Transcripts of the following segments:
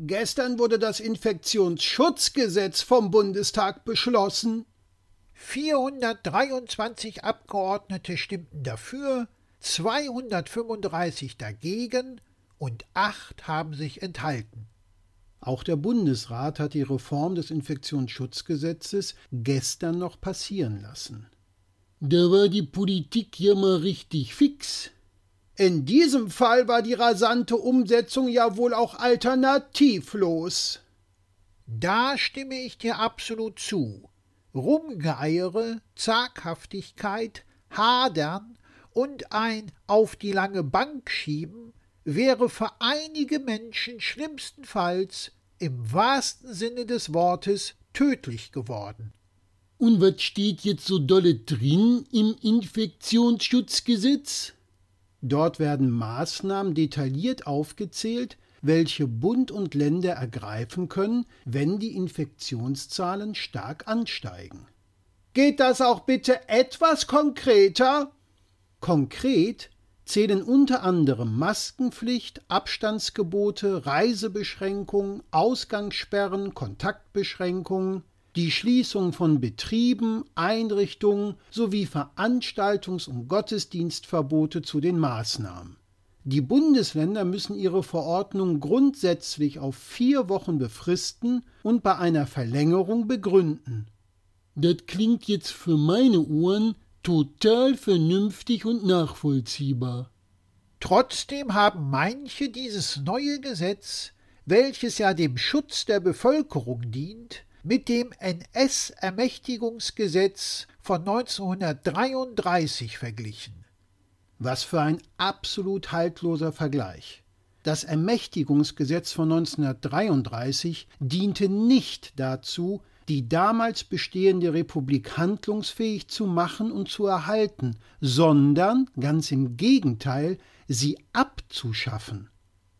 Gestern wurde das Infektionsschutzgesetz vom Bundestag beschlossen. 423 Abgeordnete stimmten dafür, 235 dagegen und acht haben sich enthalten. Auch der Bundesrat hat die Reform des Infektionsschutzgesetzes gestern noch passieren lassen. Da war die Politik ja mal richtig fix. In diesem Fall war die rasante Umsetzung ja wohl auch alternativlos. Da stimme ich dir absolut zu. Rumgeeiere, Zaghaftigkeit, Hadern und ein auf die lange Bank schieben wäre für einige Menschen schlimmstenfalls im wahrsten Sinne des Wortes tödlich geworden. Und was steht jetzt so dolle drin im Infektionsschutzgesetz? Dort werden Maßnahmen detailliert aufgezählt, welche Bund und Länder ergreifen können, wenn die Infektionszahlen stark ansteigen. Geht das auch bitte etwas konkreter? Konkret zählen unter anderem Maskenpflicht, Abstandsgebote, Reisebeschränkungen, Ausgangssperren, Kontaktbeschränkungen, die Schließung von Betrieben, Einrichtungen sowie Veranstaltungs- und Gottesdienstverbote zu den Maßnahmen. Die Bundesländer müssen ihre Verordnung grundsätzlich auf vier Wochen befristen und bei einer Verlängerung begründen. Das klingt jetzt für meine Ohren total vernünftig und nachvollziehbar. Trotzdem haben manche dieses neue Gesetz, welches ja dem Schutz der Bevölkerung dient, mit dem NS-Ermächtigungsgesetz von 1933 verglichen. Was für ein absolut haltloser Vergleich. Das Ermächtigungsgesetz von 1933 diente nicht dazu, die damals bestehende Republik handlungsfähig zu machen und zu erhalten, sondern ganz im Gegenteil, sie abzuschaffen.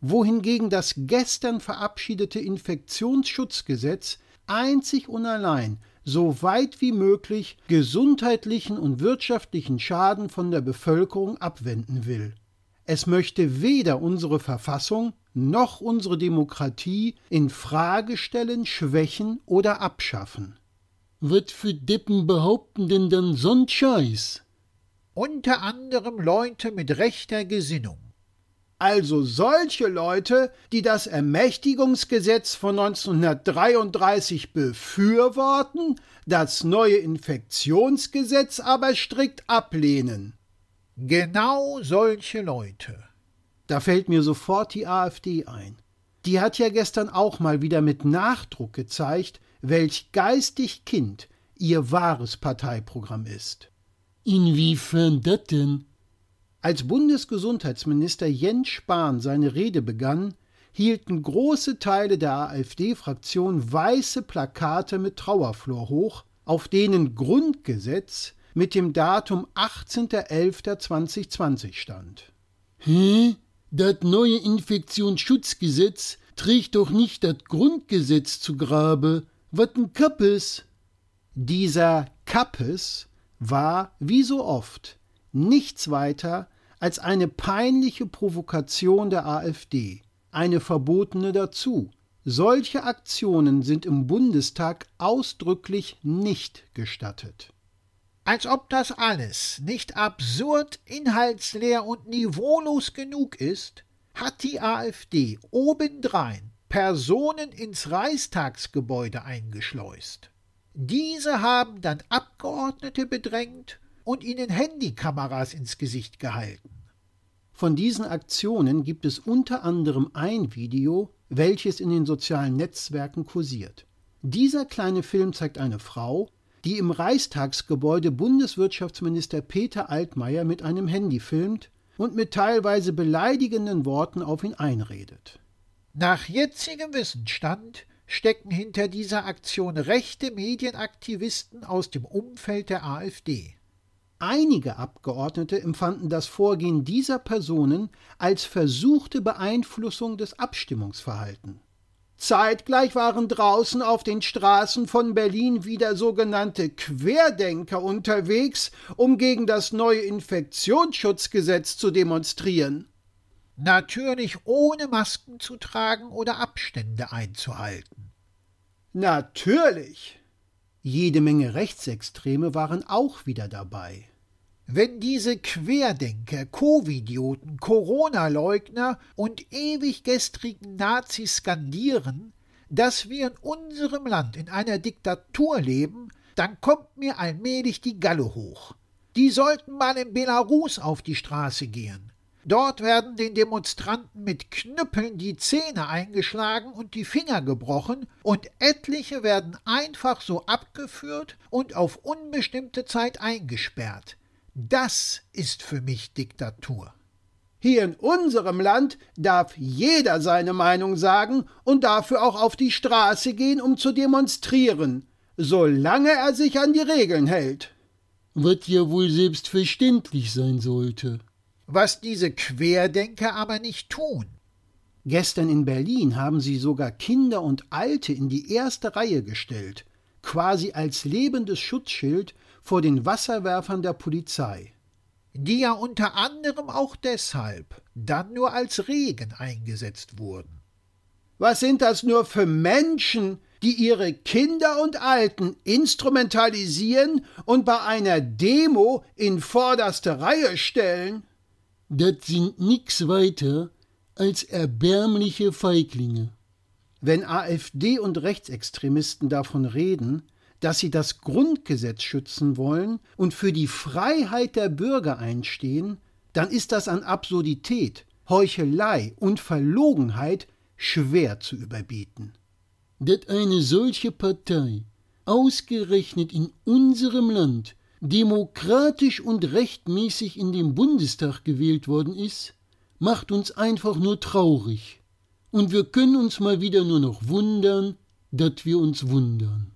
Wohingegen das gestern verabschiedete Infektionsschutzgesetz einzig und allein so weit wie möglich gesundheitlichen und wirtschaftlichen Schaden von der Bevölkerung abwenden will. Es möchte weder unsere Verfassung noch unsere Demokratie in Frage stellen, schwächen oder abschaffen. Was für Deppen behaupten denn dann so'n Scheiß? Unter anderem Leute mit rechter Gesinnung also solche Leute, die das Ermächtigungsgesetz von 1933 befürworten, das neue Infektionsgesetz aber strikt ablehnen. Genau solche Leute. Da fällt mir sofort die AfD ein. Die hat ja gestern auch mal wieder mit Nachdruck gezeigt, welch geistig Kind ihr wahres Parteiprogramm ist. Inwiefern das denn? Als Bundesgesundheitsminister Jens Spahn seine Rede begann, hielten große Teile der AfD-Fraktion weiße Plakate mit Trauerflor hoch, auf denen Grundgesetz mit dem Datum 18.11.2020 stand. Hä? Das neue Infektionsschutzgesetz trägt doch nicht das Grundgesetz zu Grabe. Was ein Kappes? Dieser Kappes war, wie so oft, nichts weiter als eine peinliche Provokation der AfD, eine verbotene dazu. Solche Aktionen sind im Bundestag ausdrücklich nicht gestattet. Als ob das alles nicht absurd, inhaltsleer und niveaulos genug ist, hat die AfD obendrein Personen ins Reichstagsgebäude eingeschleust. Diese haben dann Abgeordnete bedrängt und ihnen Handykameras ins Gesicht gehalten. Von diesen Aktionen gibt es unter anderem ein Video, welches in den sozialen Netzwerken kursiert. Dieser kleine Film zeigt eine Frau, die im Reichstagsgebäude Bundeswirtschaftsminister Peter Altmaier mit einem Handy filmt und mit teilweise beleidigenden Worten auf ihn einredet. Nach jetzigem Wissensstand stecken hinter dieser Aktion rechte Medienaktivisten aus dem Umfeld der AfD. Einige Abgeordnete empfanden das Vorgehen dieser Personen als versuchte Beeinflussung des Abstimmungsverhaltens. Zeitgleich waren draußen auf den Straßen von Berlin wieder sogenannte Querdenker unterwegs, um gegen das neue Infektionsschutzgesetz zu demonstrieren. Natürlich ohne Masken zu tragen oder Abstände einzuhalten. Natürlich. Jede Menge Rechtsextreme waren auch wieder dabei. Wenn diese Querdenker, Covidioten, Corona-Leugner und ewig gestrigen Nazis skandieren, dass wir in unserem Land in einer Diktatur leben, dann kommt mir allmählich die Galle hoch. Die sollten mal in Belarus auf die Straße gehen. Dort werden den Demonstranten mit Knüppeln die Zähne eingeschlagen und die Finger gebrochen, und etliche werden einfach so abgeführt und auf unbestimmte Zeit eingesperrt. Das ist für mich Diktatur. Hier in unserem Land darf jeder seine Meinung sagen und dafür auch auf die Straße gehen, um zu demonstrieren, solange er sich an die Regeln hält. Was ja wohl selbstverständlich sein sollte. Was diese Querdenker aber nicht tun. Gestern in Berlin haben sie sogar Kinder und Alte in die erste Reihe gestellt, quasi als lebendes Schutzschild vor den Wasserwerfern der Polizei. Die ja unter anderem auch deshalb dann nur als Regen eingesetzt wurden. Was sind das nur für Menschen, die ihre Kinder und Alten instrumentalisieren und bei einer Demo in vorderste Reihe stellen? Das sind nix weiter als erbärmliche Feiglinge. Wenn AfD und Rechtsextremisten davon reden, dass sie das Grundgesetz schützen wollen und für die Freiheit der Bürger einstehen, dann ist das an Absurdität, Heuchelei und Verlogenheit schwer zu überbieten. Dass eine solche Partei ausgerechnet in unserem Land demokratisch und rechtmäßig in den Bundestag gewählt worden ist, macht uns einfach nur traurig. Und wir können uns mal wieder nur noch wundern, dass wir uns wundern.